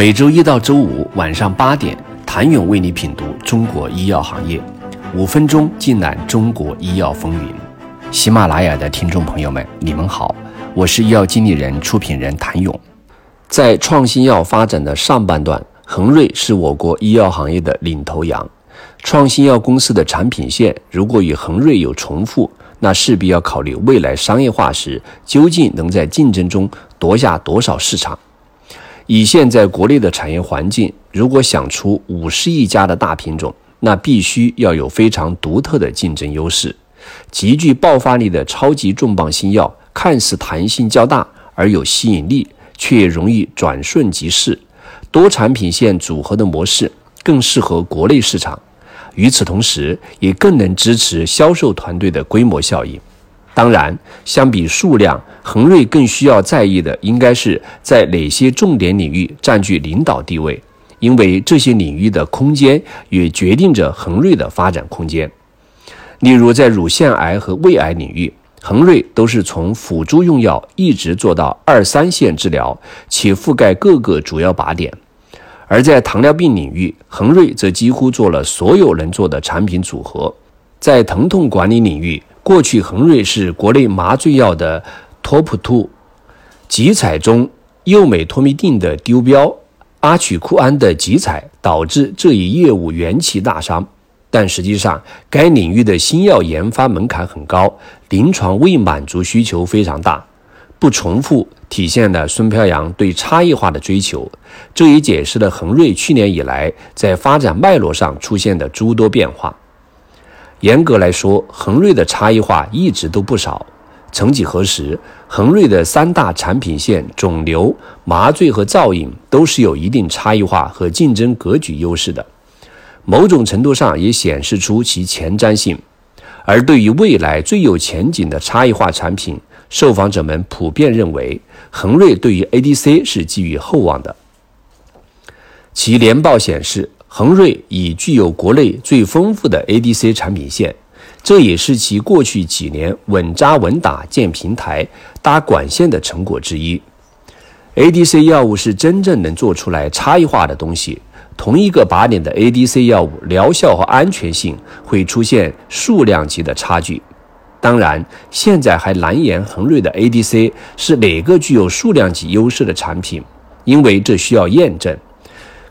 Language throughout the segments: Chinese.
每周一到周五晚上八点，谭勇为你品读中国医药行业，五分钟尽览中国医药风云。喜马拉雅的听众朋友们，你们好，我是医药经理人、出品人谭勇。在创新药发展的上半段，恒瑞是我国医药行业的领头羊。创新药公司的产品线如果与恒瑞有重复，那势必要考虑未来商业化时究竟能在竞争中夺下多少市场。以现在国内的产业环境，如果想出五十亿家的大品种，那必须要有非常独特的竞争优势。极具爆发力的超级重磅新药，看似弹性较大而有吸引力，却容易转瞬即逝。多产品线组合的模式更适合国内市场。与此同时，也更能支持销售团队的规模效应。当然，相比数量，恒瑞更需要在意的应该是在哪些重点领域占据领导地位，因为这些领域的空间也决定着恒瑞的发展空间。例如，在乳腺癌和胃癌领域，恒瑞都是从辅助用药一直做到二三线治疗，且覆盖各个主要靶点。而在糖尿病领域，恒瑞则几乎做了所有能做的产品组合。在疼痛管理领域，过去恒瑞是国内麻醉药的 top two，集采中右美托米定的丢标，阿曲库安的集采导致这一业务元气大伤。但实际上，该领域的新药研发门槛很高，临床未满足需求非常大。不重复体现了孙飘扬对差异化的追求，这也解释了恒瑞去年以来在发展脉络上出现的诸多变化。严格来说，恒瑞的差异化一直都不少。曾几何时，恒瑞的三大产品线——肿瘤、麻醉和造影，都是有一定差异化和竞争格局优势的，某种程度上也显示出其前瞻性。而对于未来最有前景的差异化产品，受访者们普遍认为，恒瑞对于 ADC 是寄予厚望的。其年报显示，恒瑞已具有国内最丰富的 ADC 产品线，这也是其过去几年稳扎稳打建平台、搭管线的成果之一。ADC 药物是真正能做出来差异化的东西，同一个靶点的 ADC 药物疗效和安全性会出现数量级的差距。当然，现在还难言恒瑞的 ADC 是哪个具有数量级优势的产品，因为这需要验证。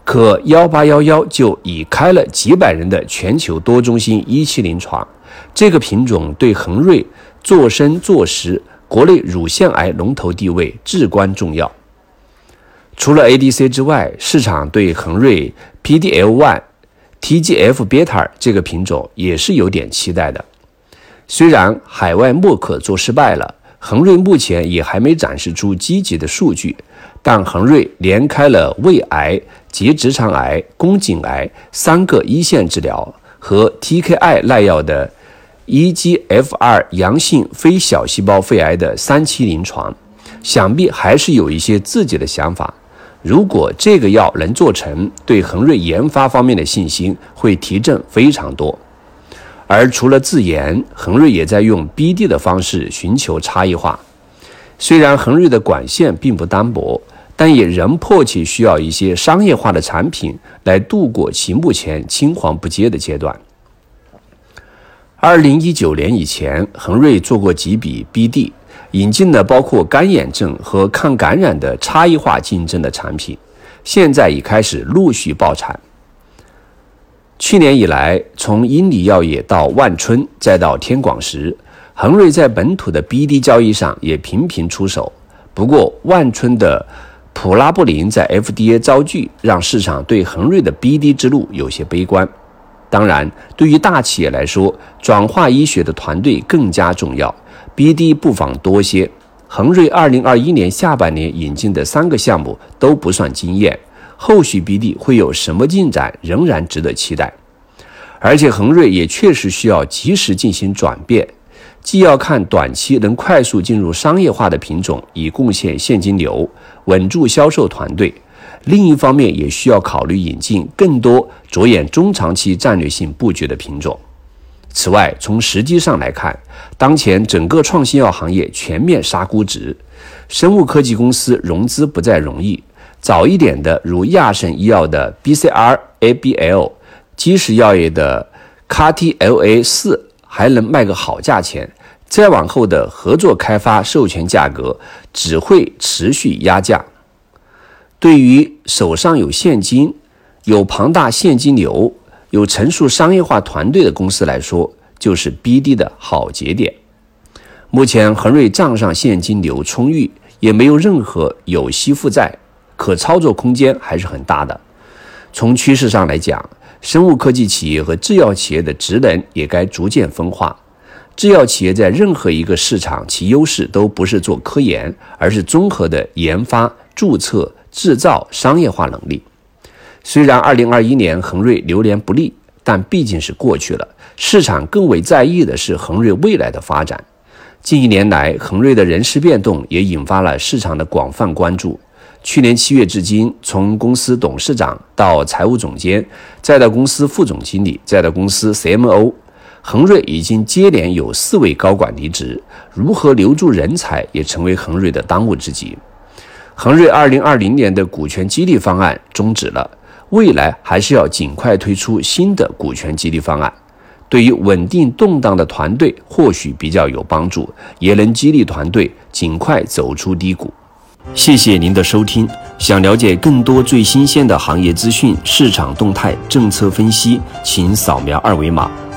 可幺八幺幺就已开了几百人的全球多中心一期临床，这个品种对恒瑞做深做实国内乳腺癌龙头地位至关重要。除了 ADC 之外，市场对恒瑞 PDL1、TGF-beta 这个品种也是有点期待的。虽然海外默克做失败了，恒瑞目前也还没展示出积极的数据，但恒瑞连开了胃癌、结直肠癌、宫颈癌三个一线治疗和 TKI 耐药的 EGFR 阳性非小细胞肺癌的三期临床，想必还是有一些自己的想法。如果这个药能做成，对恒瑞研发方面的信心会提振非常多。而除了自研，恒瑞也在用 BD 的方式寻求差异化。虽然恒瑞的管线并不单薄，但也仍迫切需要一些商业化的产品来度过其目前青黄不接的阶段。二零一九年以前，恒瑞做过几笔 BD，引进了包括干眼症和抗感染的差异化竞争的产品，现在已开始陆续爆产。去年以来，从英里药业到万春，再到天广石，恒瑞在本土的 BD 交易上也频频出手。不过，万春的普拉布林在 FDA 遭拒，让市场对恒瑞的 BD 之路有些悲观。当然，对于大企业来说，转化医学的团队更加重要，BD 不妨多些。恒瑞2021年下半年引进的三个项目都不算惊艳。后续 BD 会有什么进展，仍然值得期待。而且恒瑞也确实需要及时进行转变，既要看短期能快速进入商业化的品种，以贡献现金流，稳住销售团队；另一方面也需要考虑引进更多着眼中长期战略性布局的品种。此外，从时机上来看，当前整个创新药行业全面杀估值，生物科技公司融资不再容易。早一点的如亚盛医药的 BCR-ABL，基石药业的 CAR-TLA 四还能卖个好价钱，再往后的合作开发授权价格只会持续压价。对于手上有现金、有庞大现金流、有成熟商业化团队的公司来说，就是 BD 的好节点。目前恒瑞账上现金流充裕，也没有任何有息负债，可操作空间还是很大的。从趋势上来讲，生物科技企业和制药企业的职能也该逐渐分化。制药企业在任何一个市场，其优势都不是做科研，而是综合的研发、注册、制造、商业化能力。虽然2021年恒瑞流年不利，但毕竟是过去了。市场更为在意的是恒瑞未来的发展。近一年来，恒瑞的人事变动也引发了市场的广泛关注。去年七月至今，从公司董事长到财务总监，再到公司副总经理，再到公司 CMO，恒瑞已经接连有四位高管离职。如何留住人才，也成为恒瑞的当务之急。恒瑞二零二零年的股权激励方案终止了，未来还是要尽快推出新的股权激励方案。对于稳定动荡的团队，或许比较有帮助，也能激励团队尽快走出低谷。谢谢您的收听。想了解更多最新鲜的行业资讯、市场动态、政策分析，请扫描二维码